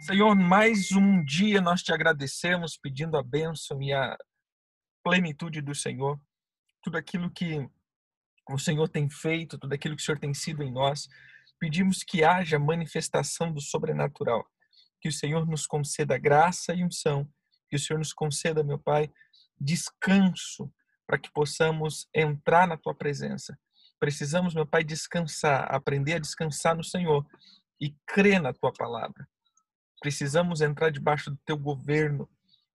Senhor, mais um dia nós te agradecemos, pedindo a bênção e a plenitude do Senhor. Tudo aquilo que o Senhor tem feito, tudo aquilo que o Senhor tem sido em nós, pedimos que haja manifestação do sobrenatural. Que o Senhor nos conceda graça e unção. Que o Senhor nos conceda, meu Pai, descanso para que possamos entrar na tua presença. Precisamos, meu Pai, descansar, aprender a descansar no Senhor e crer na tua palavra. Precisamos entrar debaixo do teu governo.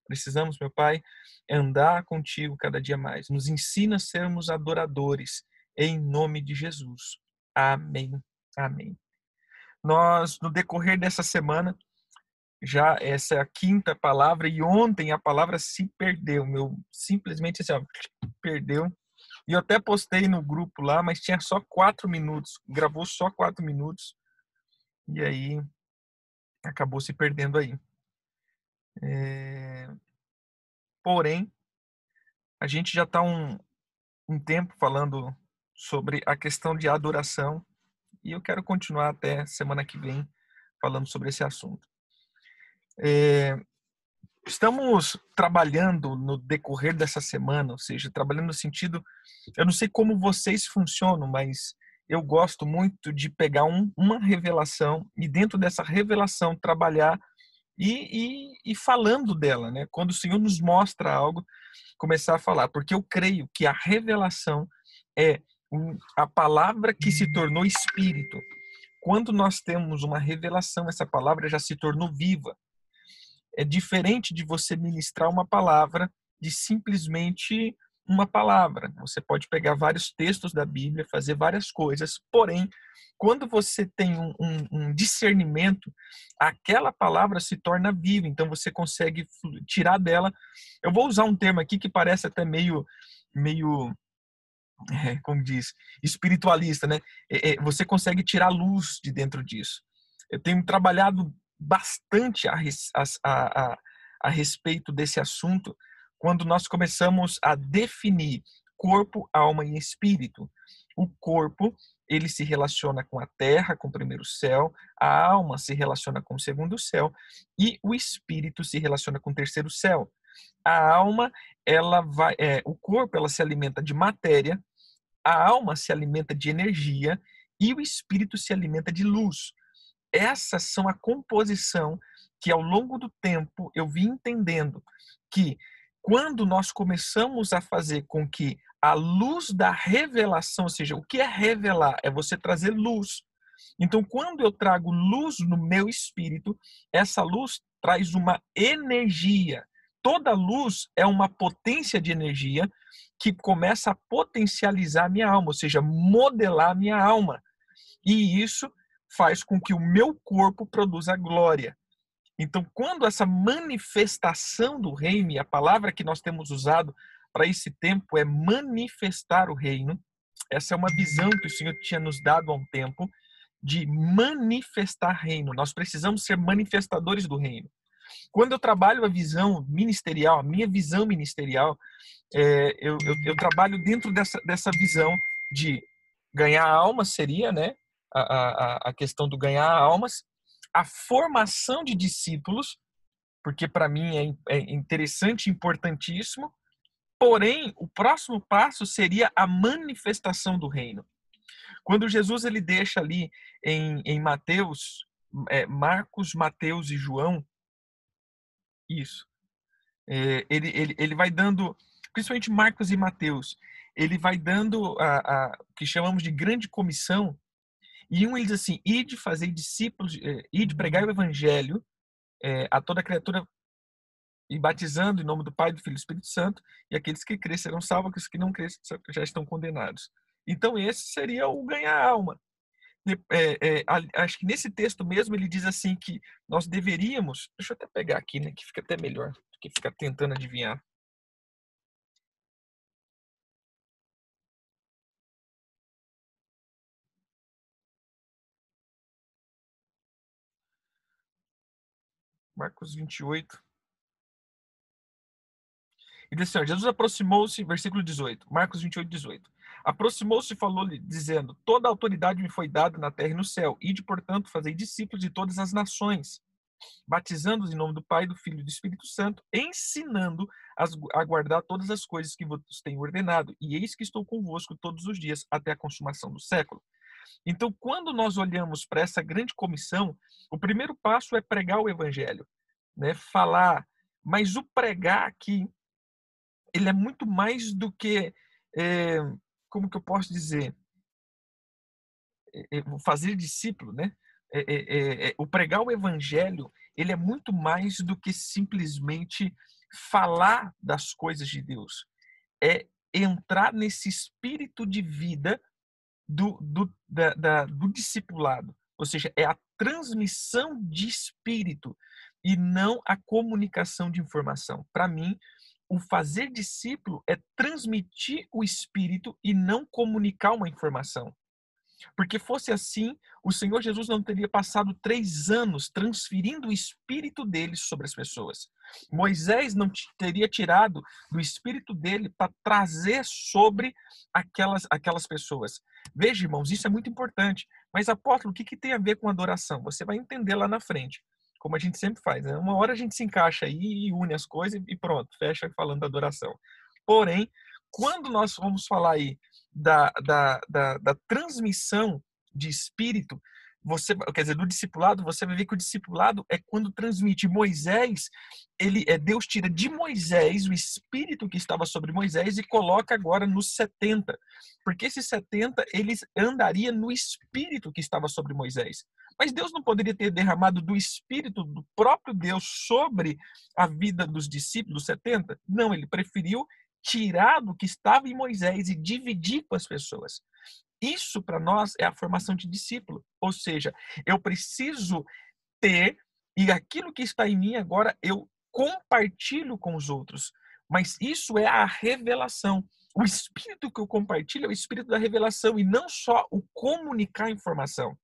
Precisamos, meu Pai, andar contigo cada dia mais. Nos ensina a sermos adoradores, em nome de Jesus. Amém. Amém. Nós, no decorrer dessa semana, já essa é a quinta palavra, e ontem a palavra se perdeu, meu, simplesmente assim, ó, perdeu. E eu até postei no grupo lá, mas tinha só quatro minutos, gravou só quatro minutos. E aí acabou se perdendo aí. É... Porém, a gente já está um, um tempo falando sobre a questão de adoração e eu quero continuar até semana que vem falando sobre esse assunto. É... Estamos trabalhando no decorrer dessa semana, ou seja, trabalhando no sentido, eu não sei como vocês funcionam, mas eu gosto muito de pegar um, uma revelação e dentro dessa revelação trabalhar e, e, e, falando dela, né? Quando o Senhor nos mostra algo, começar a falar, porque eu creio que a revelação é a palavra que se tornou espírito. Quando nós temos uma revelação, essa palavra já se tornou viva. É diferente de você ministrar uma palavra de simplesmente uma palavra. Você pode pegar vários textos da Bíblia, fazer várias coisas, porém, quando você tem um, um, um, discernimento, aquela palavra se torna viva, então você consegue tirar dela. Eu vou usar um termo aqui que parece até meio, meio é, como diz, espiritualista, né? É, é, você consegue tirar luz de dentro disso. Eu tenho trabalhado bastante a, a, a, a respeito desse assunto quando nós começamos a definir corpo, alma e espírito. O corpo, ele se relaciona com a terra, com o primeiro céu, a alma se relaciona com o segundo céu e o espírito se relaciona com o terceiro céu. A alma, ela vai, é, o corpo, ela se alimenta de matéria, a alma se alimenta de energia e o espírito se alimenta de luz. Essas são a composição que ao longo do tempo eu vim entendendo que quando nós começamos a fazer com que a luz da revelação, ou seja, o que é revelar? É você trazer luz. Então, quando eu trago luz no meu espírito, essa luz traz uma energia. Toda luz é uma potência de energia que começa a potencializar minha alma, ou seja, modelar minha alma. E isso faz com que o meu corpo produza glória. Então, quando essa manifestação do reino, e a palavra que nós temos usado para esse tempo é manifestar o reino, essa é uma visão que o Senhor tinha nos dado há um tempo de manifestar reino. Nós precisamos ser manifestadores do reino. Quando eu trabalho a visão ministerial, a minha visão ministerial, é, eu, eu, eu, trabalho dentro dessa, dessa visão de ganhar almas, seria né, a, a, a questão do ganhar almas, a formação de discípulos, porque para mim é, é interessante importantíssimo, porém, o próximo passo seria a manifestação do reino. Quando Jesus ele deixa ali em, em Mateus, é, Marcos, Mateus e João, isso, é, ele, ele, ele vai dando, principalmente Marcos e Mateus, ele vai dando a, a que chamamos de grande comissão e um ele diz assim: ide fazer discípulos, eh, ide pregar o evangelho é, a toda criatura e batizando em nome do Pai, do Filho e do Espírito Santo, e aqueles que crescerão serão salvos, aqueles que não crescem já estão condenados. Então, esse seria o ganhar alma. É, é, acho que nesse texto mesmo ele diz assim que nós deveríamos. Deixa eu até pegar aqui, né? Que fica até melhor do que ficar tentando adivinhar. Marcos 28. E diz assim, Jesus aproximou-se, versículo 18, Marcos 28, 18. Aproximou-se e falou-lhe, dizendo, toda a autoridade me foi dada na terra e no céu, ide, portanto, fazer discípulos de todas as nações, batizando-os em nome do Pai, do Filho e do Espírito Santo, ensinando a guardar todas as coisas que vos tenho ordenado. E eis que estou convosco todos os dias até a consumação do século. Então, quando nós olhamos para essa grande comissão, o primeiro passo é pregar o evangelho, né? Falar, mas o pregar aqui ele é muito mais do que é, como que eu posso dizer é, fazer discípulo, né? É, o pregar o evangelho ele é muito mais do que simplesmente falar das coisas de Deus. É entrar nesse espírito de vida do, do, da, da, do discipulado. Ou seja, é a transmissão de espírito e não a comunicação de informação. Para mim, o fazer discípulo é transmitir o espírito e não comunicar uma informação. Porque fosse assim, o Senhor Jesus não teria passado três anos transferindo o espírito dele sobre as pessoas. Moisés não teria tirado do espírito dele para trazer sobre aquelas, aquelas pessoas. Veja, irmãos, isso é muito importante. Mas, apóstolo, o que, que tem a ver com adoração? Você vai entender lá na frente, como a gente sempre faz. Né? Uma hora a gente se encaixa aí e une as coisas e pronto, fecha falando da adoração. Porém, quando nós vamos falar aí da, da, da, da transmissão de espírito, você, quer dizer, do discipulado, você vai ver que o discipulado é quando transmite Moisés, ele é Deus tira de Moisés o espírito que estava sobre Moisés e coloca agora nos 70. Porque esses 70 eles andaria no espírito que estava sobre Moisés. Mas Deus não poderia ter derramado do espírito do próprio Deus sobre a vida dos discípulos 70? Não, ele preferiu tirar do que estava em Moisés e dividir com as pessoas. Isso para nós é a formação de discípulo. Ou seja, eu preciso ter e aquilo que está em mim agora eu compartilho com os outros. Mas isso é a revelação. O espírito que eu compartilho é o espírito da revelação e não só o comunicar a informação.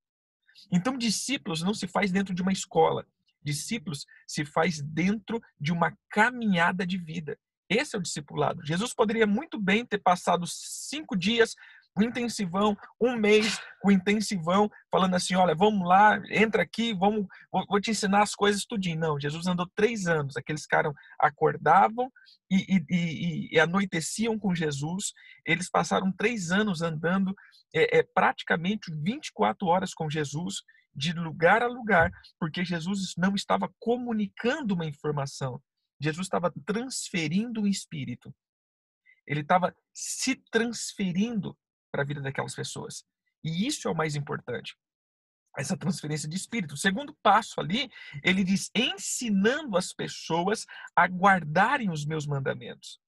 Então, discípulos não se faz dentro de uma escola. Discípulos se faz dentro de uma caminhada de vida. Esse é o discipulado. Jesus poderia muito bem ter passado cinco dias o intensivão, um mês com intensivão, falando assim, olha, vamos lá, entra aqui, vamos, vou, vou, te ensinar as coisas tudinho. Não, Jesus andou três anos. Aqueles caras acordavam e, e, e, e, anoiteciam com Jesus. Eles passaram três anos andando é, é, praticamente 24 horas com Jesus, de lugar a lugar, porque Jesus não estava comunicando uma informação. Jesus estava transferindo o espírito. Ele estava se transferindo para a vida daquelas pessoas. E isso é o mais importante. Essa transferência de espírito. O segundo passo ali, ele diz: ensinando as pessoas a guardarem os meus mandamentos.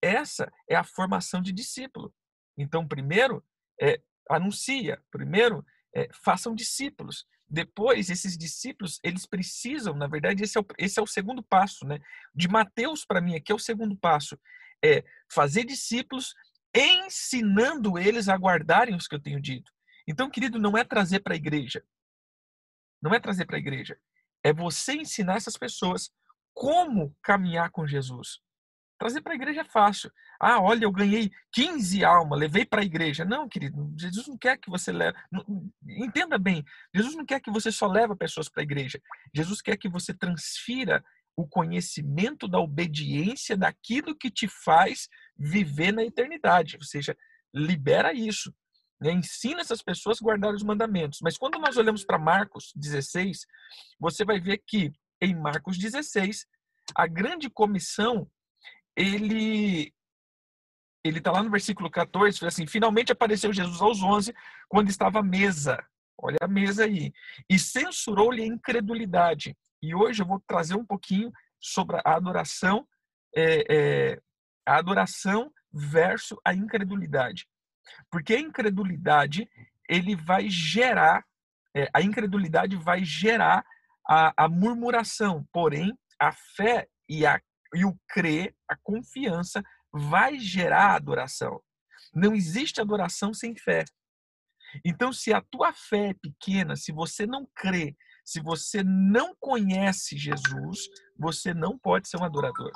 Essa é a formação de discípulo. Então, primeiro, é, anuncia. Primeiro, é, façam discípulos. Depois, esses discípulos, eles precisam, na verdade, esse é o, esse é o segundo passo, né? De Mateus para mim aqui é o segundo passo. É fazer discípulos ensinando eles a guardarem os que eu tenho dito. Então, querido, não é trazer para a igreja. Não é trazer para a igreja. É você ensinar essas pessoas como caminhar com Jesus. Trazer para a igreja é fácil. Ah, olha, eu ganhei 15 almas, levei para a igreja. Não, querido, Jesus não quer que você leve. Entenda bem, Jesus não quer que você só leve pessoas para a igreja. Jesus quer que você transfira o conhecimento da obediência daquilo que te faz viver na eternidade. Ou seja, libera isso. Né? Ensina essas pessoas a guardar os mandamentos. Mas quando nós olhamos para Marcos 16, você vai ver que em Marcos 16, a grande comissão, ele ele está lá no versículo 14, assim, finalmente apareceu Jesus aos 11, quando estava à mesa. Olha a mesa aí. E censurou-lhe a incredulidade. E hoje eu vou trazer um pouquinho sobre a adoração, é, é, a adoração versus a incredulidade. Porque a incredulidade, ele vai gerar, é, a incredulidade vai gerar a, a murmuração, porém, a fé e, a, e o crer, a confiança, vai gerar adoração. Não existe adoração sem fé. Então, se a tua fé é pequena, se você não crê, se você não conhece Jesus, você não pode ser um adorador.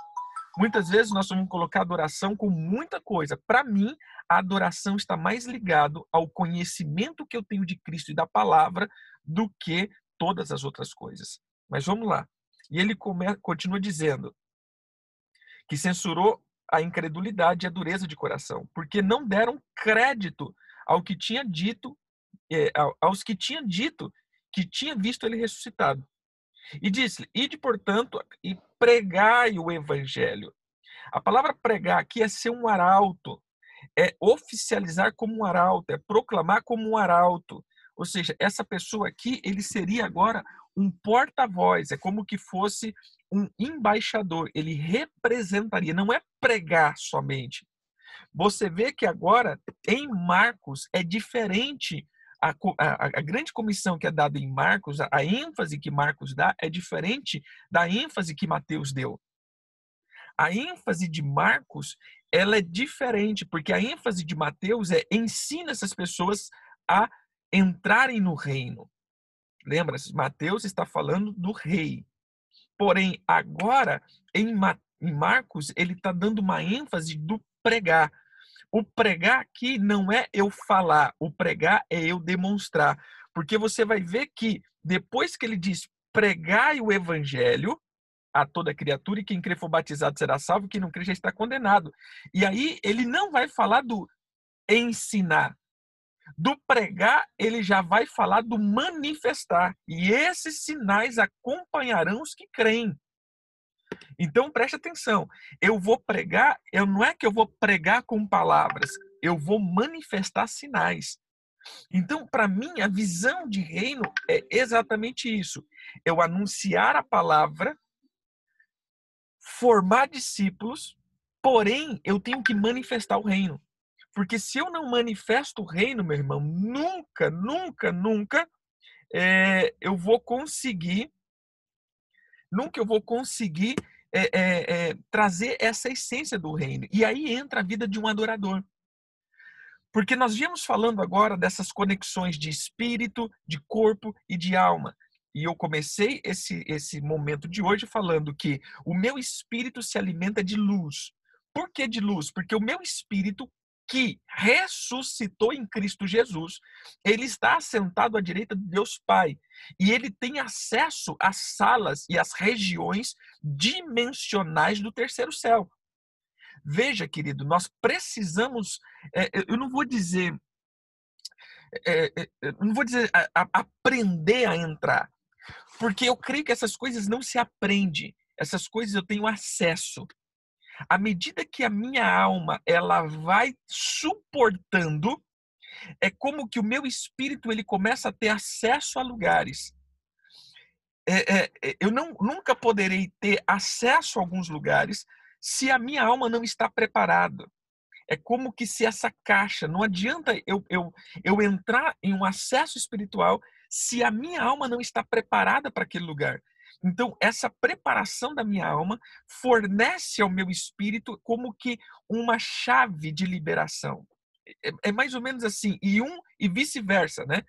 Muitas vezes nós vamos colocar adoração com muita coisa. Para mim, a adoração está mais ligado ao conhecimento que eu tenho de Cristo e da palavra do que todas as outras coisas. Mas vamos lá. E ele come, continua dizendo que censurou a incredulidade e a dureza de coração, porque não deram crédito ao que tinha dito, é, aos que tinha dito que tinha visto ele ressuscitado. E disse: Ide, portanto, e pregai o evangelho. A palavra pregar aqui é ser um arauto, é oficializar como um arauto, é proclamar como um arauto. Ou seja, essa pessoa aqui, ele seria agora um porta-voz, é como que fosse um embaixador, ele representaria, não é pregar somente. Você vê que agora, em Marcos, é diferente. A, a, a grande comissão que é dada em Marcos, a, a ênfase que Marcos dá, é diferente da ênfase que Mateus deu. A ênfase de Marcos, ela é diferente, porque a ênfase de Mateus é ensina essas pessoas a entrarem no reino. Lembra, Mateus está falando do rei. Porém, agora, em, Marcos, ele está dando uma ênfase do pregar. O pregar aqui não é eu falar, o pregar é eu demonstrar. Porque você vai ver que depois que ele diz pregai o evangelho a toda criatura e quem crê for batizado será salvo, quem não crê já está condenado. E aí ele não vai falar do ensinar, do pregar, ele já vai falar do manifestar. E esses sinais acompanharão os que creem. Então preste atenção. Eu vou pregar, eu não é que eu vou pregar com palavras, eu vou manifestar sinais. Então, para mim, a visão de reino é exatamente isso. Eu anunciar a palavra, formar discípulos, porém eu tenho que manifestar o reino. Porque se eu não manifesto o reino, meu irmão, nunca, nunca, nunca é, eu vou conseguir, nunca eu vou conseguir é, é, trazer essa essência do reino. E aí entra a vida de um adorador. Porque nós viemos falando agora dessas conexões de espírito, de corpo e de alma. E eu comecei esse, esse momento de hoje falando que o meu espírito se alimenta de luz. Por que de luz? Porque o meu espírito que ressuscitou em Cristo Jesus, ele está assentado à direita de Deus Pai. E ele tem acesso às salas e às regiões dimensionais do terceiro céu. Veja, querido, nós precisamos, é, eu não vou dizer, é, é, eu não vou dizer aprender a entrar, porque eu creio que essas coisas não se aprende, essas coisas eu tenho acesso à medida que a minha alma ela vai suportando, é como que o meu espírito ele começa a ter acesso a lugares. É, é, é, eu não, nunca poderei ter acesso a alguns lugares se a minha alma não está preparada. É como que se essa caixa, não adianta eu, eu, eu entrar em um acesso espiritual se a minha alma não está preparada para aquele lugar. Então, essa preparação da minha alma fornece ao meu espírito como que uma chave de liberação. É, é mais ou menos assim, e um e vice-versa, né?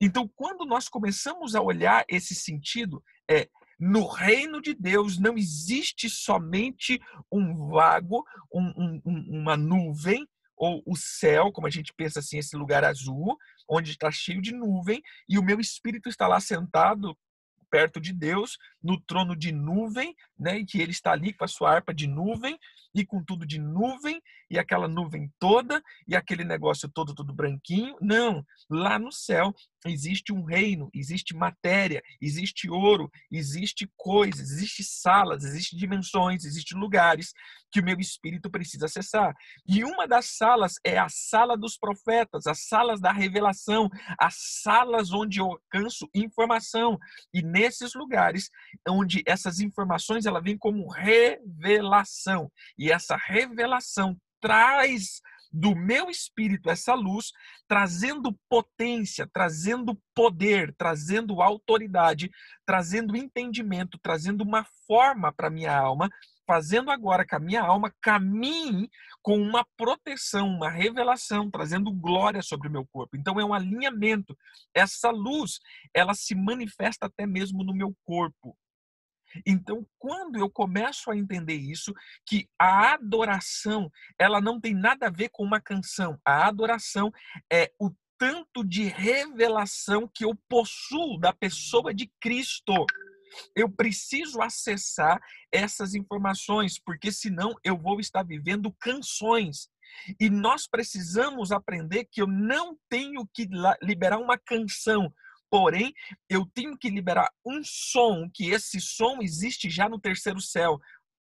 Então, quando nós começamos a olhar esse sentido, é no reino de Deus não existe somente um vago, um, um, uma nuvem, ou o céu, como a gente pensa assim, esse lugar azul, onde está cheio de nuvem, e o meu espírito está lá sentado perto de Deus, no trono de nuvem, né, e que ele está ali com a sua harpa de nuvem e com tudo de nuvem e aquela nuvem toda e aquele negócio todo tudo branquinho. Não, lá no céu existe um reino, existe matéria, existe ouro, existe coisas, existe salas, existe dimensões, existe lugares que o meu espírito precisa acessar. E uma das salas é a sala dos profetas, as salas da revelação, as salas onde eu alcanço informação. E nesses lugares onde essas informações ela vem como revelação. E essa revelação traz do meu espírito essa luz, trazendo potência, trazendo poder, trazendo autoridade, trazendo entendimento, trazendo uma forma para minha alma fazendo agora que a minha alma caminhe com uma proteção, uma revelação, trazendo glória sobre o meu corpo. Então é um alinhamento. Essa luz, ela se manifesta até mesmo no meu corpo. Então, quando eu começo a entender isso, que a adoração, ela não tem nada a ver com uma canção. A adoração é o tanto de revelação que eu possuo da pessoa de Cristo. Eu preciso acessar essas informações, porque senão eu vou estar vivendo canções. E nós precisamos aprender que eu não tenho que liberar uma canção, porém eu tenho que liberar um som, que esse som existe já no terceiro céu.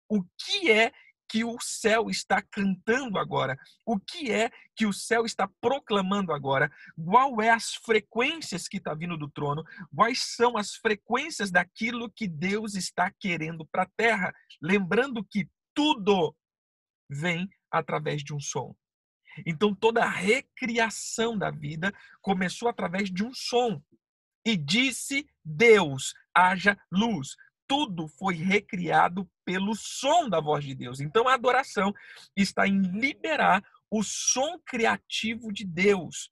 O que é que o céu está cantando agora? O que é que o céu está proclamando agora? Qual é as frequências que está vindo do trono? Quais são as frequências daquilo que Deus está querendo para a terra? Lembrando que tudo vem através de um som. Então toda a recriação da vida começou através de um som. E disse Deus: haja luz tudo foi recriado pelo som da voz de Deus. Então a adoração está em liberar o som criativo de Deus.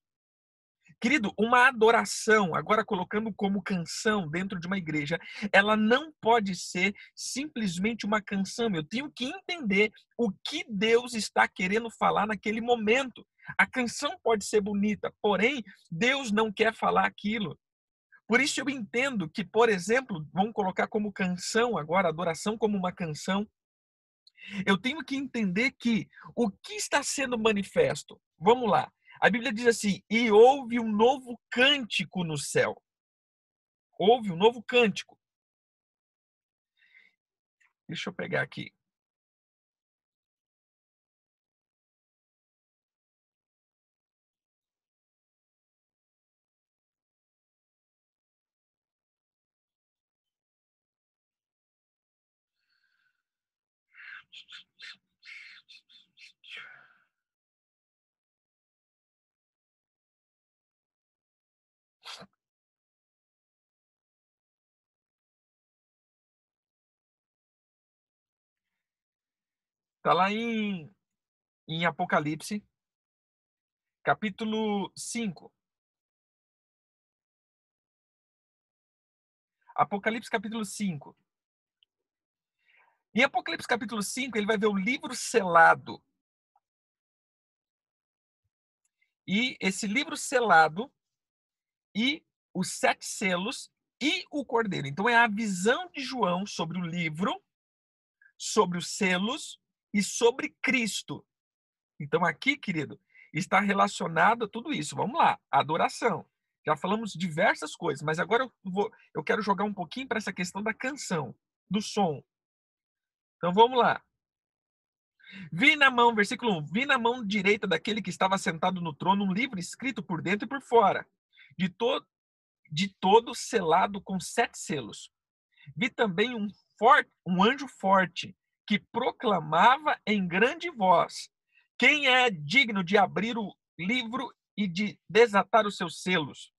Querido, uma adoração, agora colocando como canção dentro de uma igreja, ela não pode ser simplesmente uma canção. Eu tenho que entender o que Deus está querendo falar naquele momento. A canção pode ser bonita, porém, Deus não quer falar aquilo. Por isso eu entendo que, por exemplo, vamos colocar como canção agora, adoração como uma canção. Eu tenho que entender que o que está sendo manifesto, vamos lá. A Bíblia diz assim: e houve um novo cântico no céu. Houve um novo cântico. Deixa eu pegar aqui. Está lá em, em Apocalipse, capítulo 5. Apocalipse capítulo 5. Em Apocalipse capítulo 5, ele vai ver o livro selado. E esse livro selado e os sete selos e o cordeiro. Então é a visão de João sobre o livro, sobre os selos e sobre Cristo. Então aqui, querido, está relacionado a tudo isso. Vamos lá, adoração. Já falamos diversas coisas, mas agora eu, vou, eu quero jogar um pouquinho para essa questão da canção, do som. Então vamos lá. Vi na mão, versículo 1, vi na mão direita daquele que estava sentado no trono um livro escrito por dentro e por fora, de todo, de todo selado com sete selos. Vi também um, forte, um anjo forte que proclamava em grande voz: Quem é digno de abrir o livro e de desatar os seus selos?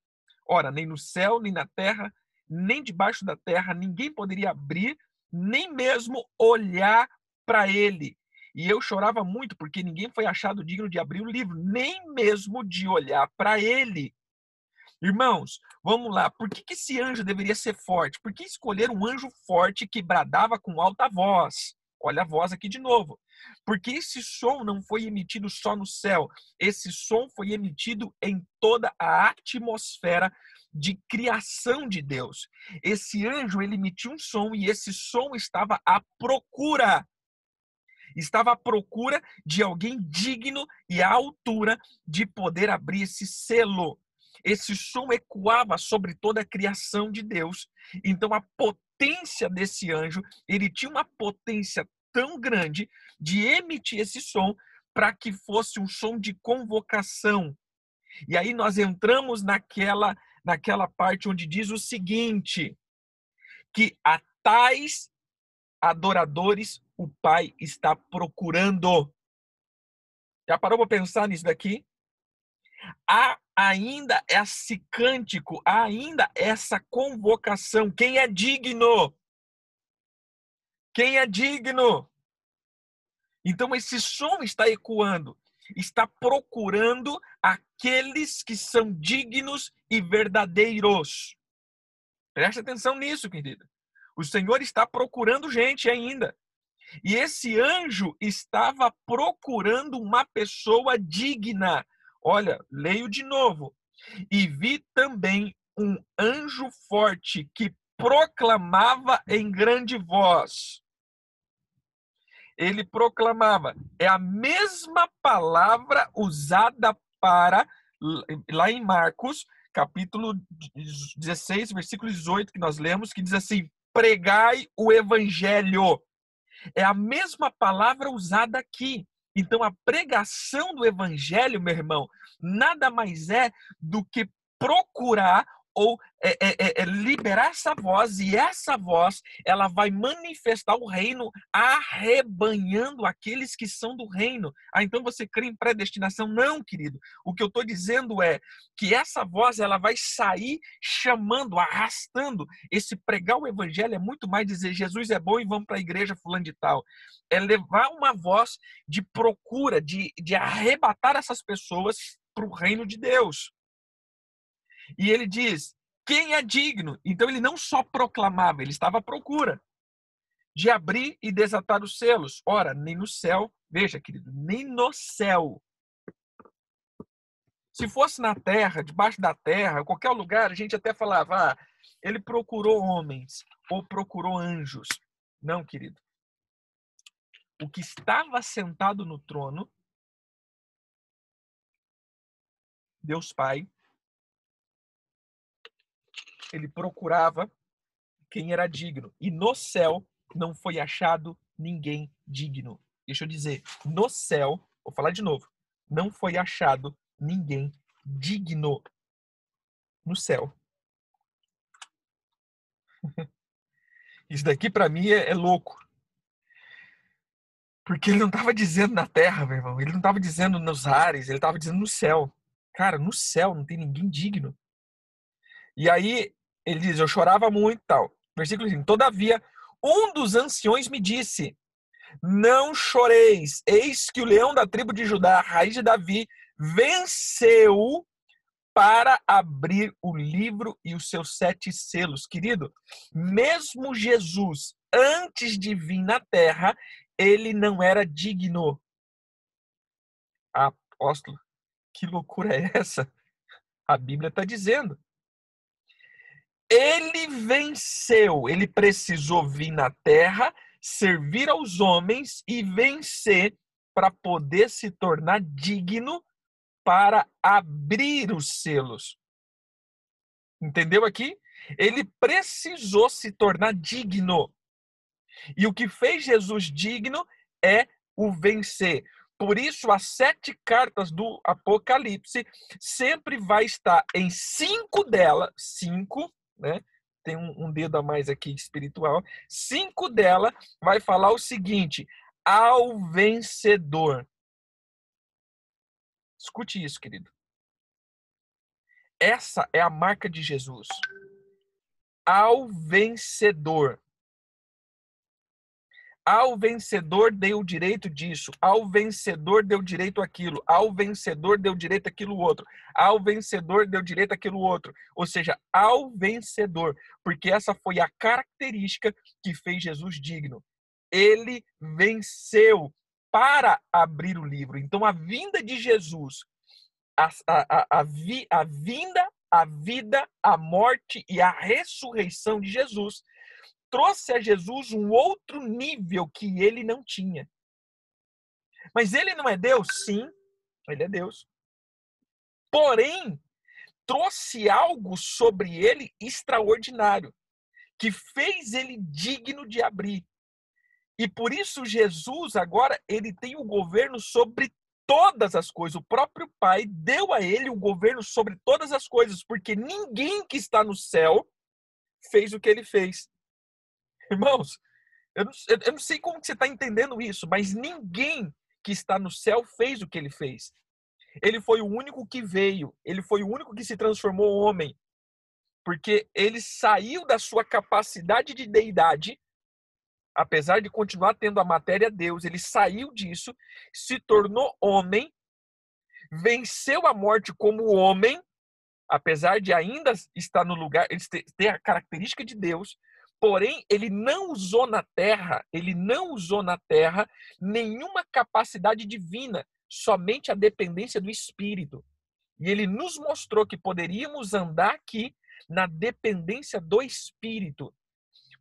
Ora, nem no céu, nem na terra, nem debaixo da terra, ninguém poderia abrir nem mesmo olhar para ele. E eu chorava muito porque ninguém foi achado digno de abrir o livro, nem mesmo de olhar para ele. Irmãos, vamos lá. Por que, que esse anjo deveria ser forte? Por que escolher um anjo forte que bradava com alta voz? Olha a voz aqui de novo. Porque esse som não foi emitido só no céu, esse som foi emitido em toda a atmosfera de criação de Deus. Esse anjo ele emitiu um som e esse som estava à procura. Estava à procura de alguém digno e à altura de poder abrir esse selo. Esse som ecoava sobre toda a criação de Deus. Então a potência desse anjo, ele tinha uma potência tão grande de emitir esse som para que fosse um som de convocação. E aí nós entramos naquela naquela parte onde diz o seguinte: que a tais adoradores o Pai está procurando. Já parou para pensar nisso daqui? Há ainda esse cântico, há ainda essa convocação. Quem é digno? Quem é digno? Então esse som está ecoando está procurando aqueles que são dignos e verdadeiros. Preste atenção nisso, querida. O Senhor está procurando gente ainda. E esse anjo estava procurando uma pessoa digna. Olha, leio de novo. E vi também um anjo forte que proclamava em grande voz. Ele proclamava. É a mesma palavra usada para, lá em Marcos, capítulo 16, versículo 18, que nós lemos, que diz assim: pregai o evangelho. É a mesma palavra usada aqui. Então, a pregação do evangelho, meu irmão, nada mais é do que procurar ou é, é, é, é, liberar essa voz e essa voz ela vai manifestar o reino arrebanhando aqueles que são do reino. Ah, então você crê em predestinação? Não, querido. O que eu estou dizendo é que essa voz ela vai sair chamando, arrastando. Esse pregar o evangelho é muito mais dizer Jesus é bom e vamos para a igreja fulano de tal. É levar uma voz de procura, de, de arrebatar essas pessoas para o reino de Deus. E ele diz: quem é digno? Então ele não só proclamava, ele estava à procura de abrir e desatar os selos. Ora, nem no céu, veja, querido, nem no céu. Se fosse na terra, debaixo da terra, qualquer lugar, a gente até falava, ah, ele procurou homens ou procurou anjos. Não, querido. O que estava sentado no trono, Deus Pai, ele procurava quem era digno. E no céu não foi achado ninguém digno. Deixa eu dizer, no céu, vou falar de novo, não foi achado ninguém digno no céu. Isso daqui para mim é, é, louco. Porque ele não estava dizendo na terra, meu irmão. Ele não estava dizendo nos ares, ele estava dizendo no céu. Cara, no céu não tem ninguém digno. E aí ele diz: Eu chorava muito tal. Versículo 5: Todavia, um dos anciões me disse: Não choreis, eis que o leão da tribo de Judá, raiz de Davi, venceu para abrir o livro e os seus sete selos. Querido, mesmo Jesus, antes de vir na terra, ele não era digno. Apóstolo, que loucura é essa? A Bíblia está dizendo. Ele venceu, ele precisou vir na terra, servir aos homens e vencer para poder se tornar digno para abrir os selos. Entendeu aqui? Ele precisou se tornar digno. E o que fez Jesus digno é o vencer. Por isso, as sete cartas do Apocalipse sempre vai estar em cinco delas, cinco, né? Tem um, um dedo a mais aqui espiritual. Cinco dela vai falar o seguinte: ao vencedor. Escute isso, querido. Essa é a marca de Jesus. Ao vencedor. Ao vencedor deu direito disso, ao vencedor deu direito aquilo, ao vencedor deu direito aquilo outro, ao vencedor deu direito aquilo outro. Ou seja, ao vencedor, porque essa foi a característica que fez Jesus digno. Ele venceu para abrir o livro. Então, a vinda de Jesus, a, a, a, a, vinda, a vida, a morte e a ressurreição de Jesus trouxe a Jesus um outro nível que ele não tinha. Mas ele não é Deus? Sim, ele é Deus. Porém, trouxe algo sobre ele extraordinário, que fez ele digno de abrir. E por isso Jesus agora ele tem o governo sobre todas as coisas. O próprio Pai deu a ele o governo sobre todas as coisas, porque ninguém que está no céu fez o que ele fez. Irmãos, eu não, eu não sei como que você está entendendo isso, mas ninguém que está no céu fez o que ele fez. Ele foi o único que veio, ele foi o único que se transformou homem, porque ele saiu da sua capacidade de deidade, apesar de continuar tendo a matéria Deus, ele saiu disso, se tornou homem, venceu a morte como homem, apesar de ainda estar no lugar, ele ter a característica de Deus, Porém, ele não usou na terra, ele não usou na terra nenhuma capacidade divina, somente a dependência do espírito. E ele nos mostrou que poderíamos andar aqui na dependência do Espírito.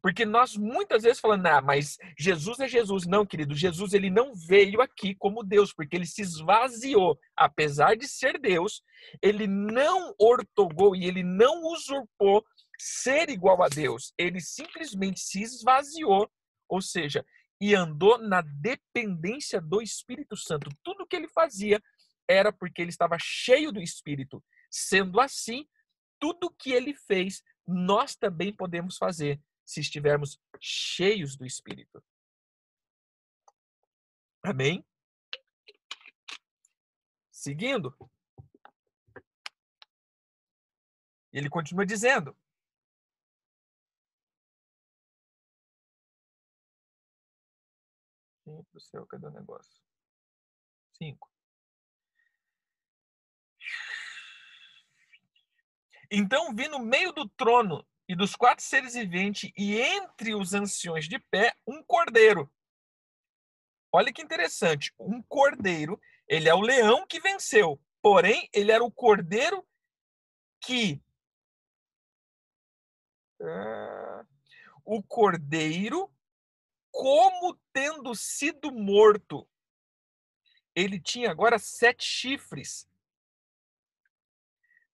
Porque nós muitas vezes falamos, ah, mas Jesus é Jesus. Não, querido, Jesus ele não veio aqui como Deus, porque ele se esvaziou. Apesar de ser Deus, ele não ortogou e ele não usurpou ser igual a Deus. Ele simplesmente se esvaziou, ou seja, e andou na dependência do Espírito Santo. Tudo que ele fazia era porque ele estava cheio do Espírito. Sendo assim, tudo que ele fez, nós também podemos fazer se estivermos cheios do Espírito. Amém? Seguindo. Ele continua dizendo: Sim, pro céu, cadê o negócio? Cinco. Então vi no meio do trono e dos quatro seres viventes, e entre os anciões de pé, um cordeiro. Olha que interessante, um cordeiro, ele é o leão que venceu, porém, ele era o cordeiro que. Uh, o cordeiro, como tendo sido morto, ele tinha agora sete chifres,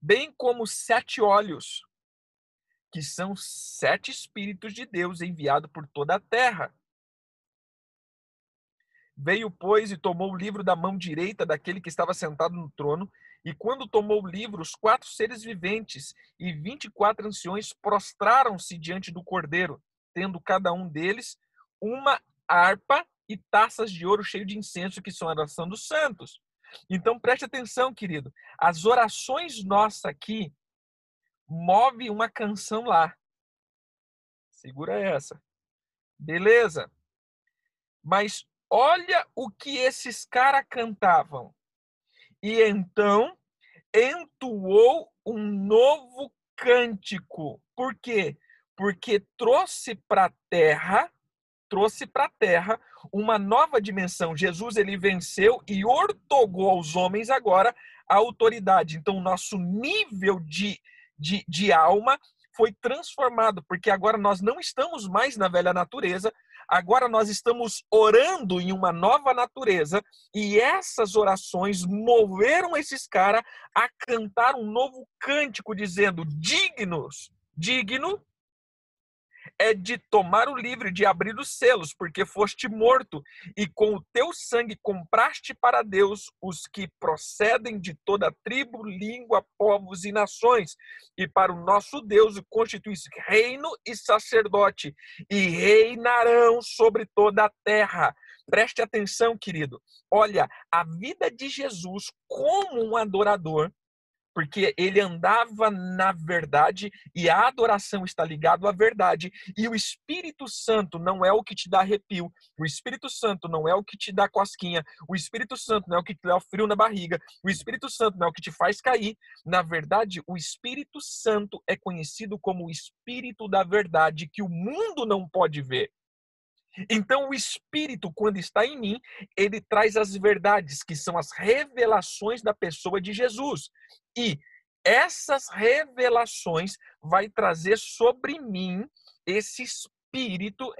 bem como sete olhos que são sete Espíritos de Deus enviados por toda a terra. Veio, pois, e tomou o livro da mão direita daquele que estava sentado no trono, e quando tomou o livro, os quatro seres viventes e vinte e quatro anciões prostraram-se diante do cordeiro, tendo cada um deles uma harpa e taças de ouro cheio de incenso, que são a oração dos santos. Então preste atenção, querido. As orações nossas aqui, move uma canção lá. Segura essa. Beleza. Mas olha o que esses caras cantavam. E então entoou um novo cântico. Por quê? Porque trouxe para a terra, trouxe para a terra uma nova dimensão. Jesus ele venceu e ortogou aos homens agora a autoridade. Então, nosso nível de de, de alma foi transformado, porque agora nós não estamos mais na velha natureza, agora nós estamos orando em uma nova natureza, e essas orações moveram esses caras a cantar um novo cântico, dizendo: dignos, digno é de tomar o livro, de abrir os selos, porque foste morto, e com o teu sangue compraste para Deus os que procedem de toda tribo, língua, povos e nações, e para o nosso Deus constituísse reino e sacerdote, e reinarão sobre toda a terra. Preste atenção, querido. Olha, a vida de Jesus como um adorador porque ele andava na verdade e a adoração está ligado à verdade e o Espírito Santo não é o que te dá arrepio, o Espírito Santo não é o que te dá cosquinha, o Espírito Santo não é o que te dá frio na barriga, o Espírito Santo não é o que te faz cair. Na verdade, o Espírito Santo é conhecido como o Espírito da verdade que o mundo não pode ver. Então, o Espírito, quando está em mim, ele traz as verdades, que são as revelações da pessoa de Jesus. E essas revelações vai trazer sobre mim esse espírito,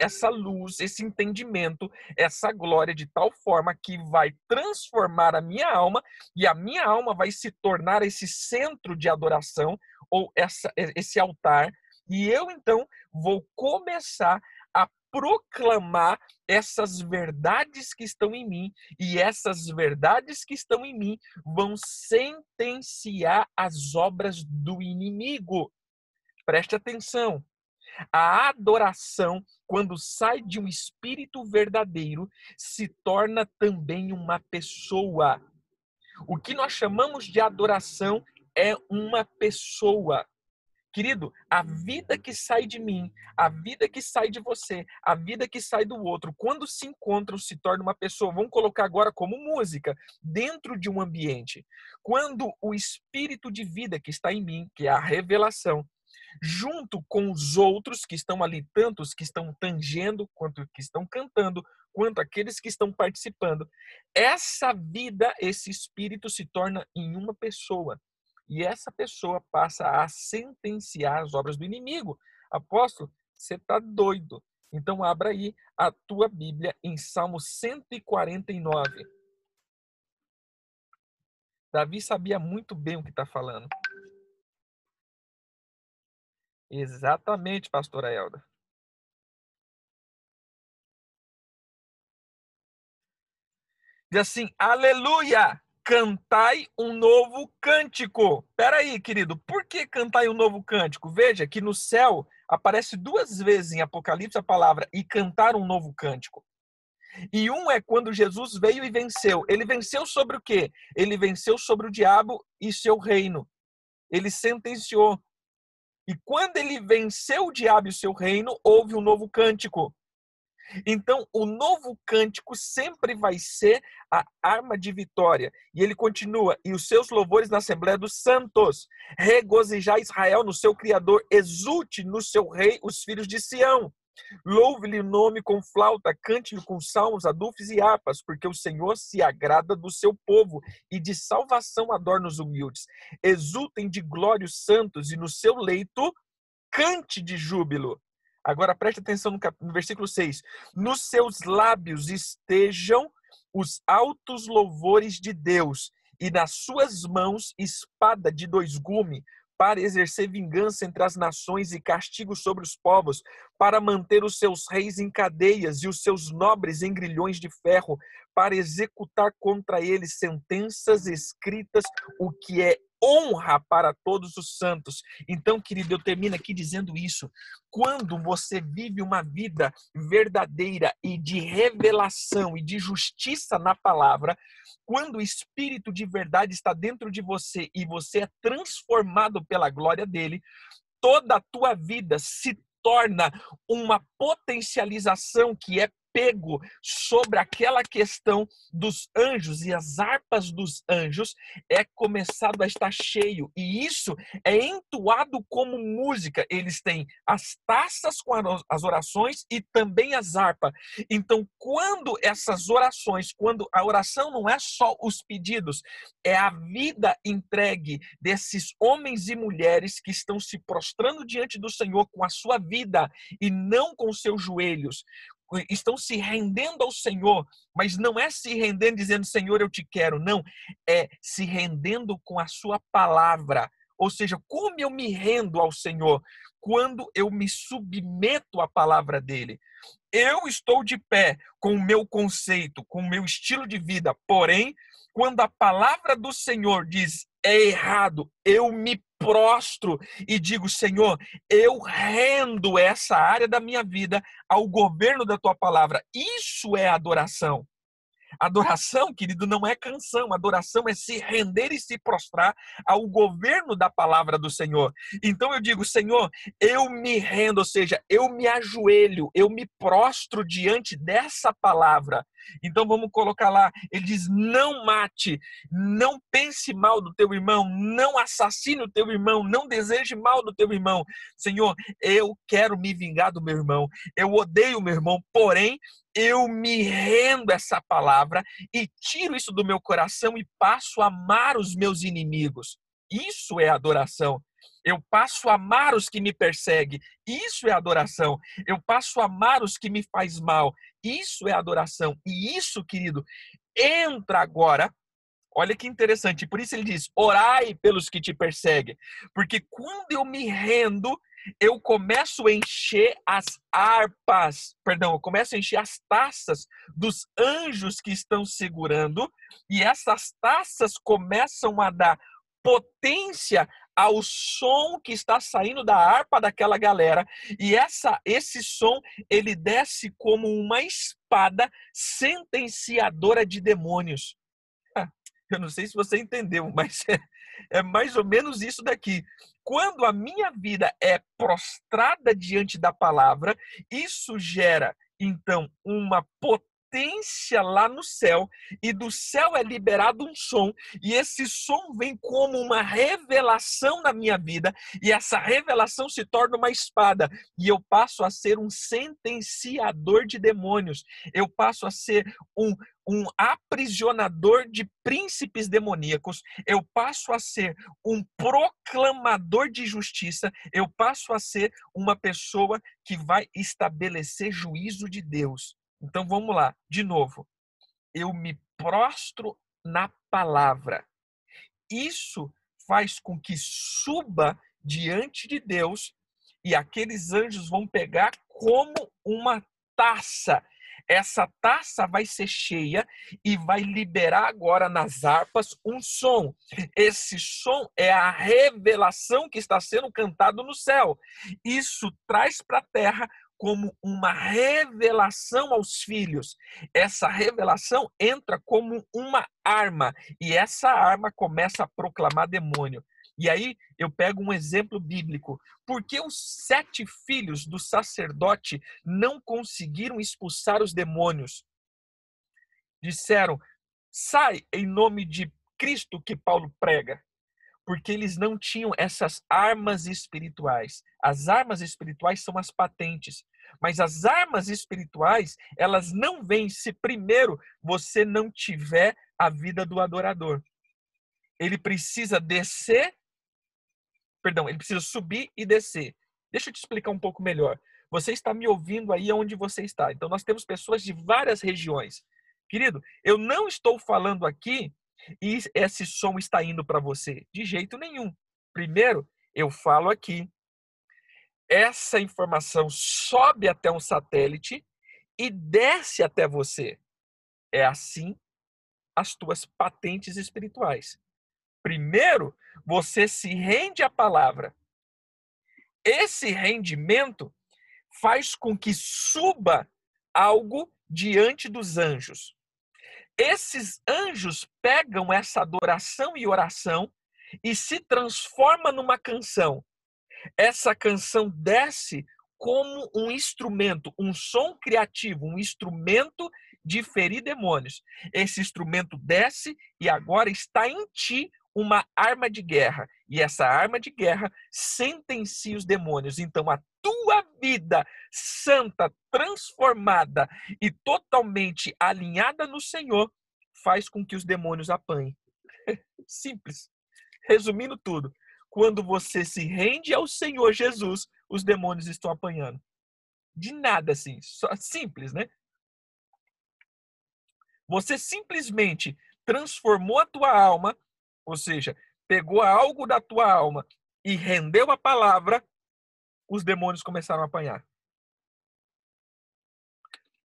essa luz, esse entendimento, essa glória de tal forma que vai transformar a minha alma e a minha alma vai se tornar esse centro de adoração ou essa, esse altar. E eu então vou começar proclamar essas verdades que estão em mim, e essas verdades que estão em mim vão sentenciar as obras do inimigo. Preste atenção. A adoração, quando sai de um espírito verdadeiro, se torna também uma pessoa. O que nós chamamos de adoração é uma pessoa. Querido, a vida que sai de mim, a vida que sai de você, a vida que sai do outro, quando se encontram, se torna uma pessoa. Vamos colocar agora como música, dentro de um ambiente. Quando o espírito de vida que está em mim, que é a revelação, junto com os outros que estão ali, tantos que estão tangendo, quanto que estão cantando, quanto aqueles que estão participando, essa vida, esse espírito se torna em uma pessoa. E essa pessoa passa a sentenciar as obras do inimigo. Apóstolo, você está doido. Então, abra aí a tua Bíblia em Salmo 149. Davi sabia muito bem o que está falando. Exatamente, pastora Elda. Diz assim: Aleluia! Cantai um novo cântico. Peraí, querido, por que cantai um novo cântico? Veja que no céu aparece duas vezes em Apocalipse a palavra e cantar um novo cântico. E um é quando Jesus veio e venceu. Ele venceu sobre o quê? Ele venceu sobre o diabo e seu reino. Ele sentenciou. E quando ele venceu o diabo e seu reino, houve um novo cântico. Então, o novo cântico sempre vai ser a arma de vitória. E ele continua: e os seus louvores na Assembleia dos Santos. Regozijar Israel no seu Criador, exulte no seu Rei os filhos de Sião. Louve-lhe o nome com flauta, cante-lhe com salmos, adufes e harpas, porque o Senhor se agrada do seu povo e de salvação adorna os humildes. Exultem de glória os santos e no seu leito cante de júbilo. Agora preste atenção no, cap... no versículo 6. Nos seus lábios estejam os altos louvores de Deus e nas suas mãos espada de dois gumes para exercer vingança entre as nações e castigo sobre os povos, para manter os seus reis em cadeias e os seus nobres em grilhões de ferro, para executar contra eles sentenças escritas, o que é honra para todos os santos. Então, querido, eu termino aqui dizendo isso. Quando você vive uma vida verdadeira e de revelação e de justiça na palavra, quando o espírito de verdade está dentro de você e você é transformado pela glória dele, toda a tua vida se torna uma potencialização que é pego sobre aquela questão dos anjos e as harpas dos anjos é começado a estar cheio e isso é entoado como música. Eles têm as taças com as orações e também as harpas. Então, quando essas orações, quando a oração não é só os pedidos, é a vida entregue desses homens e mulheres que estão se prostrando diante do Senhor com a sua vida e não com seus joelhos, estão se rendendo ao Senhor, mas não é se rendendo dizendo, Senhor, eu te quero, não, é se rendendo com a sua palavra. Ou seja, como eu me rendo ao Senhor? Quando eu me submeto à palavra dele. Eu estou de pé com o meu conceito, com o meu estilo de vida, porém, quando a palavra do Senhor diz é errado, eu me prostro e digo: Senhor, eu rendo essa área da minha vida ao governo da tua palavra. Isso é adoração. Adoração, querido, não é canção. Adoração é se render e se prostrar ao governo da palavra do Senhor. Então eu digo, Senhor, eu me rendo, ou seja, eu me ajoelho, eu me prostro diante dessa palavra. Então vamos colocar lá, ele diz: não mate, não pense mal do teu irmão, não assassine o teu irmão, não deseje mal do teu irmão. Senhor, eu quero me vingar do meu irmão, eu odeio o meu irmão, porém eu me rendo a essa palavra e tiro isso do meu coração e passo a amar os meus inimigos. Isso é adoração. Eu passo a amar os que me perseguem. Isso é adoração. Eu passo a amar os que me faz mal. Isso é adoração. E isso, querido, entra agora. Olha que interessante. Por isso ele diz: orai pelos que te perseguem. Porque quando eu me rendo, eu começo a encher as harpas, perdão, eu começo a encher as taças dos anjos que estão segurando, e essas taças começam a dar potência ao som que está saindo da harpa daquela galera e essa esse som ele desce como uma espada sentenciadora de demônios. Eu não sei se você entendeu, mas é, é mais ou menos isso daqui. Quando a minha vida é prostrada diante da palavra, isso gera então uma potência potência lá no céu, e do céu é liberado um som, e esse som vem como uma revelação na minha vida, e essa revelação se torna uma espada, e eu passo a ser um sentenciador de demônios, eu passo a ser um, um aprisionador de príncipes demoníacos, eu passo a ser um proclamador de justiça, eu passo a ser uma pessoa que vai estabelecer juízo de Deus. Então vamos lá, de novo. Eu me prostro na palavra. Isso faz com que suba diante de Deus e aqueles anjos vão pegar como uma taça essa taça vai ser cheia e vai liberar agora nas harpas um som. Esse som é a revelação que está sendo cantado no céu. Isso traz para a terra como uma revelação aos filhos. Essa revelação entra como uma arma e essa arma começa a proclamar demônio. E aí eu pego um exemplo bíblico. Por que os sete filhos do sacerdote não conseguiram expulsar os demônios? Disseram: sai em nome de Cristo que Paulo prega. Porque eles não tinham essas armas espirituais. As armas espirituais são as patentes. Mas as armas espirituais, elas não vêm se primeiro você não tiver a vida do adorador. Ele precisa descer Perdão, ele precisa subir e descer. Deixa eu te explicar um pouco melhor. Você está me ouvindo aí onde você está. Então, nós temos pessoas de várias regiões. Querido, eu não estou falando aqui e esse som está indo para você. De jeito nenhum. Primeiro, eu falo aqui. Essa informação sobe até um satélite e desce até você. É assim as tuas patentes espirituais. Primeiro, você se rende à palavra. Esse rendimento faz com que suba algo diante dos anjos. Esses anjos pegam essa adoração e oração e se transforma numa canção. Essa canção desce como um instrumento, um som criativo, um instrumento de ferir demônios. Esse instrumento desce e agora está em ti uma arma de guerra. E essa arma de guerra sentencia os demônios. Então, a tua vida santa, transformada e totalmente alinhada no Senhor faz com que os demônios apanhem. Simples. Resumindo tudo, quando você se rende ao Senhor Jesus, os demônios estão apanhando. De nada assim, só simples, né? Você simplesmente transformou a tua alma ou seja, pegou algo da tua alma e rendeu a palavra, os demônios começaram a apanhar.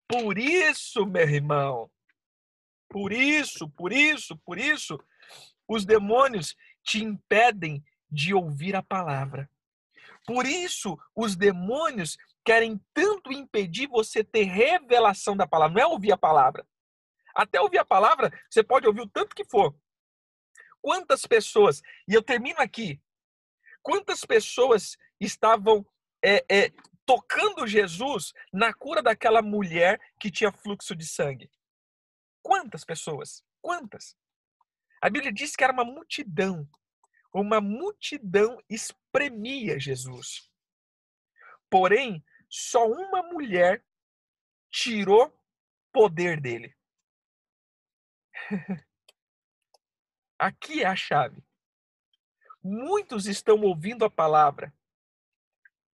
Por isso, meu irmão, por isso, por isso, por isso, os demônios te impedem de ouvir a palavra. Por isso, os demônios querem tanto impedir você ter revelação da palavra, não é ouvir a palavra. Até ouvir a palavra, você pode ouvir o tanto que for. Quantas pessoas, e eu termino aqui, quantas pessoas estavam é, é, tocando Jesus na cura daquela mulher que tinha fluxo de sangue? Quantas pessoas? Quantas? A Bíblia diz que era uma multidão. Uma multidão espremia Jesus. Porém, só uma mulher tirou poder dele. Aqui é a chave. Muitos estão ouvindo a palavra,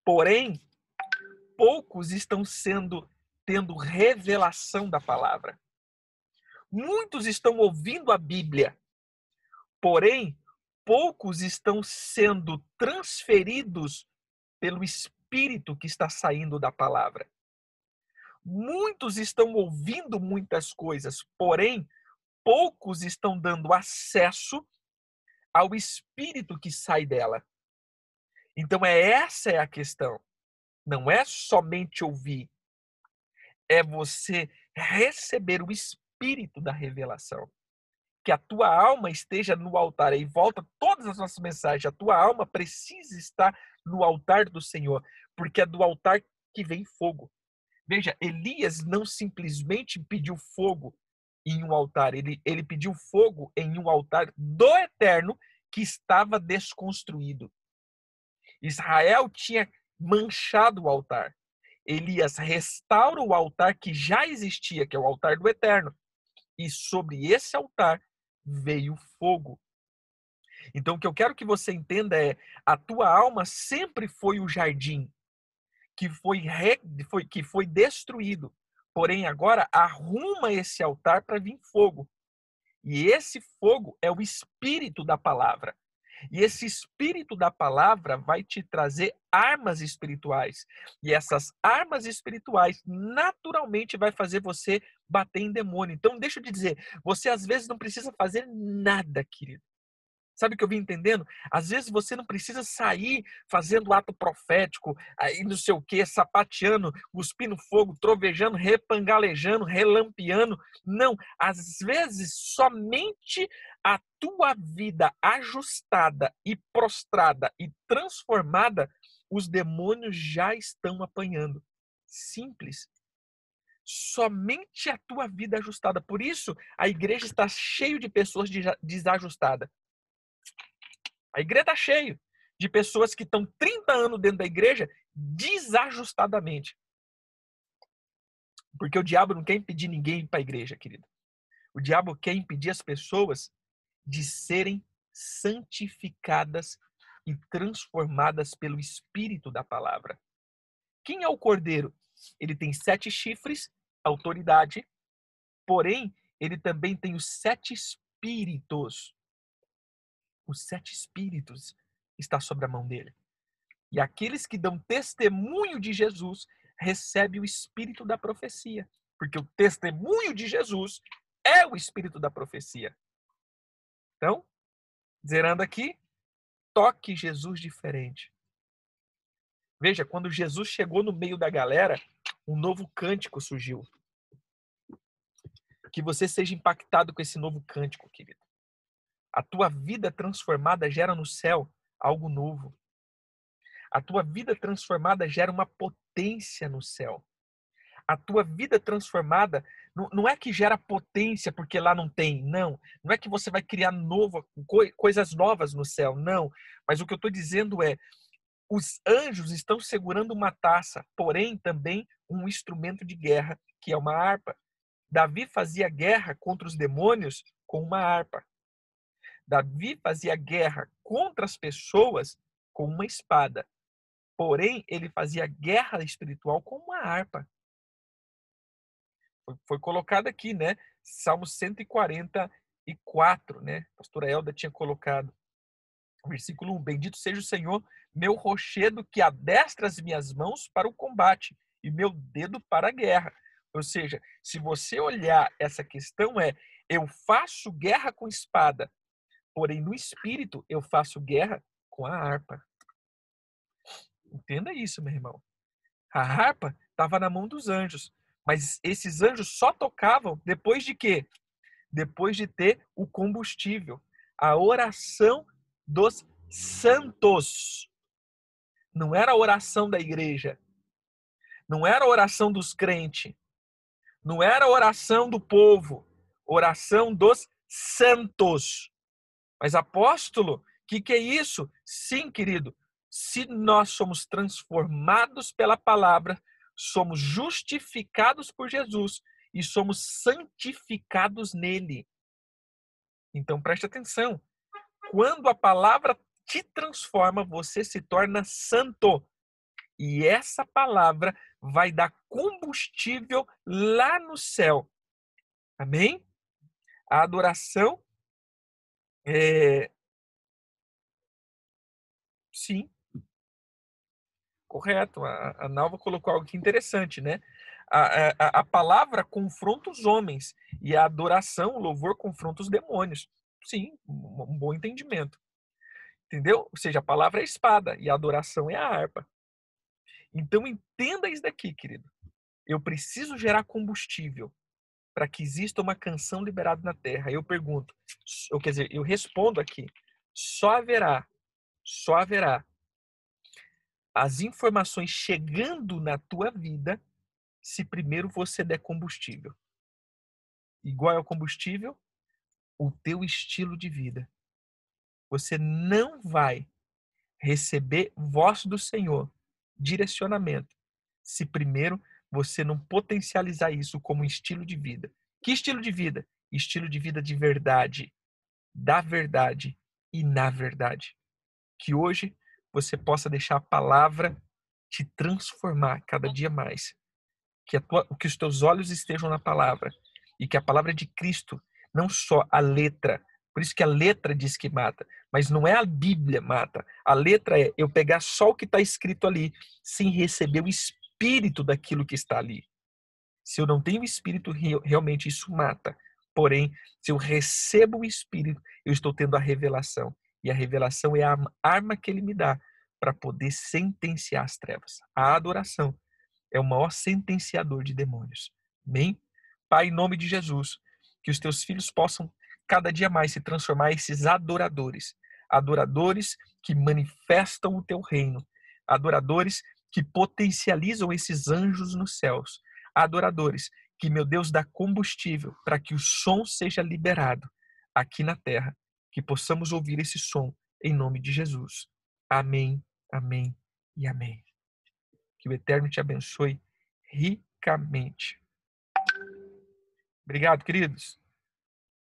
porém, poucos estão sendo tendo revelação da palavra. Muitos estão ouvindo a Bíblia, porém, poucos estão sendo transferidos pelo Espírito que está saindo da palavra. Muitos estão ouvindo muitas coisas, porém, poucos estão dando acesso ao espírito que sai dela. Então é essa é a questão. Não é somente ouvir, é você receber o espírito da revelação. Que a tua alma esteja no altar. Aí volta todas as nossas mensagens. A tua alma precisa estar no altar do Senhor, porque é do altar que vem fogo. Veja, Elias não simplesmente pediu fogo em um altar, ele, ele pediu fogo em um altar do eterno que estava desconstruído. Israel tinha manchado o altar. Elias restaura o altar que já existia, que é o altar do eterno. E sobre esse altar veio fogo. Então, o que eu quero que você entenda é: a tua alma sempre foi o jardim que foi, re, que foi destruído. Porém, agora arruma esse altar para vir fogo. E esse fogo é o espírito da palavra. E esse espírito da palavra vai te trazer armas espirituais. E essas armas espirituais naturalmente vai fazer você bater em demônio. Então, deixa eu te dizer, você às vezes não precisa fazer nada, querido. Sabe o que eu vim entendendo? Às vezes você não precisa sair fazendo ato profético, aí não sei o que, sapateando, cuspindo fogo, trovejando, repangalejando, relampeando. Não, às vezes somente a tua vida ajustada e prostrada e transformada, os demônios já estão apanhando. Simples somente a tua vida ajustada. Por isso, a igreja está cheio de pessoas desajustadas. A igreja está cheia de pessoas que estão 30 anos dentro da igreja desajustadamente. Porque o diabo não quer impedir ninguém para a igreja, querido. O diabo quer impedir as pessoas de serem santificadas e transformadas pelo espírito da palavra. Quem é o cordeiro? Ele tem sete chifres, autoridade, porém, ele também tem os sete espíritos os sete espíritos está sobre a mão dele. E aqueles que dão testemunho de Jesus recebem o espírito da profecia, porque o testemunho de Jesus é o espírito da profecia. Então, zerando aqui, toque Jesus diferente. Veja, quando Jesus chegou no meio da galera, um novo cântico surgiu. Que você seja impactado com esse novo cântico, querido. A tua vida transformada gera no céu algo novo. A tua vida transformada gera uma potência no céu. A tua vida transformada não, é que gera potência porque lá não tem, não. Não é que você vai criar novo, coisas novas no céu, não. Mas o que eu estou dizendo é, os anjos estão segurando uma taça, porém também um instrumento de guerra, que é uma harpa. Davi fazia guerra contra os demônios com uma harpa. Davi fazia guerra contra as pessoas com uma espada. Porém, ele fazia guerra espiritual com uma harpa. Foi, foi colocado aqui, né? Salmo 144, né? A pastora Elda tinha colocado. Versículo 1: Bendito seja o Senhor, meu rochedo que adestra as minhas mãos para o combate e meu dedo para a guerra. Ou seja, se você olhar essa questão é eu faço guerra com espada, Porém, no espírito, eu faço guerra com a harpa. Entenda isso, meu irmão. A harpa estava na mão dos anjos. Mas esses anjos só tocavam depois de quê? Depois de ter o combustível. A oração dos santos. Não era a oração da igreja. Não era a oração dos crentes. Não era a oração do povo. Oração dos santos. Mas apóstolo, o que, que é isso? Sim, querido, se nós somos transformados pela palavra, somos justificados por Jesus e somos santificados nele. Então preste atenção. Quando a palavra te transforma, você se torna santo. E essa palavra vai dar combustível lá no céu. Amém? A adoração é... Sim. Correto. A, a Nalva colocou algo interessante, né? A, a, a, palavra confronta os homens e a adoração, o louvor confronta os demônios. Sim, um, bom entendimento. Entendeu? Ou seja, a palavra é a espada e a adoração é a harpa. Então entenda isso daqui, querido. Eu preciso gerar combustível para que exista uma canção liberada na terra. Eu pergunto, ou quer dizer, eu respondo aqui, só haverá, só haverá as informações chegando na tua vida se primeiro você der combustível. Igual é o combustível? O teu estilo de vida. Você não vai receber voz do Senhor, direcionamento, se primeiro você não potencializar isso como estilo de vida. Que estilo de vida? Estilo de vida de verdade, da verdade e na verdade. Que hoje você possa deixar a palavra te transformar cada dia mais. Que, tua, que os teus olhos estejam na palavra e que a palavra de Cristo, não só a letra, por isso que a letra diz que mata, mas não é a Bíblia mata. A letra é eu pegar só o que está escrito ali, sem receber o espírito daquilo que está ali. Se eu não tenho espírito, realmente isso mata. Porém, se eu recebo o espírito, eu estou tendo a revelação. E a revelação é a arma que ele me dá para poder sentenciar as trevas. A adoração é o maior sentenciador de demônios. Amém? Pai, em nome de Jesus, que os teus filhos possam cada dia mais se transformar esses adoradores. Adoradores que manifestam o teu reino. Adoradores que potencializam esses anjos nos céus. Adoradores que, meu Deus, dá combustível para que o som seja liberado aqui na terra. Que possamos ouvir esse som em nome de Jesus. Amém, amém e amém. Que o Eterno te abençoe ricamente. Obrigado, queridos.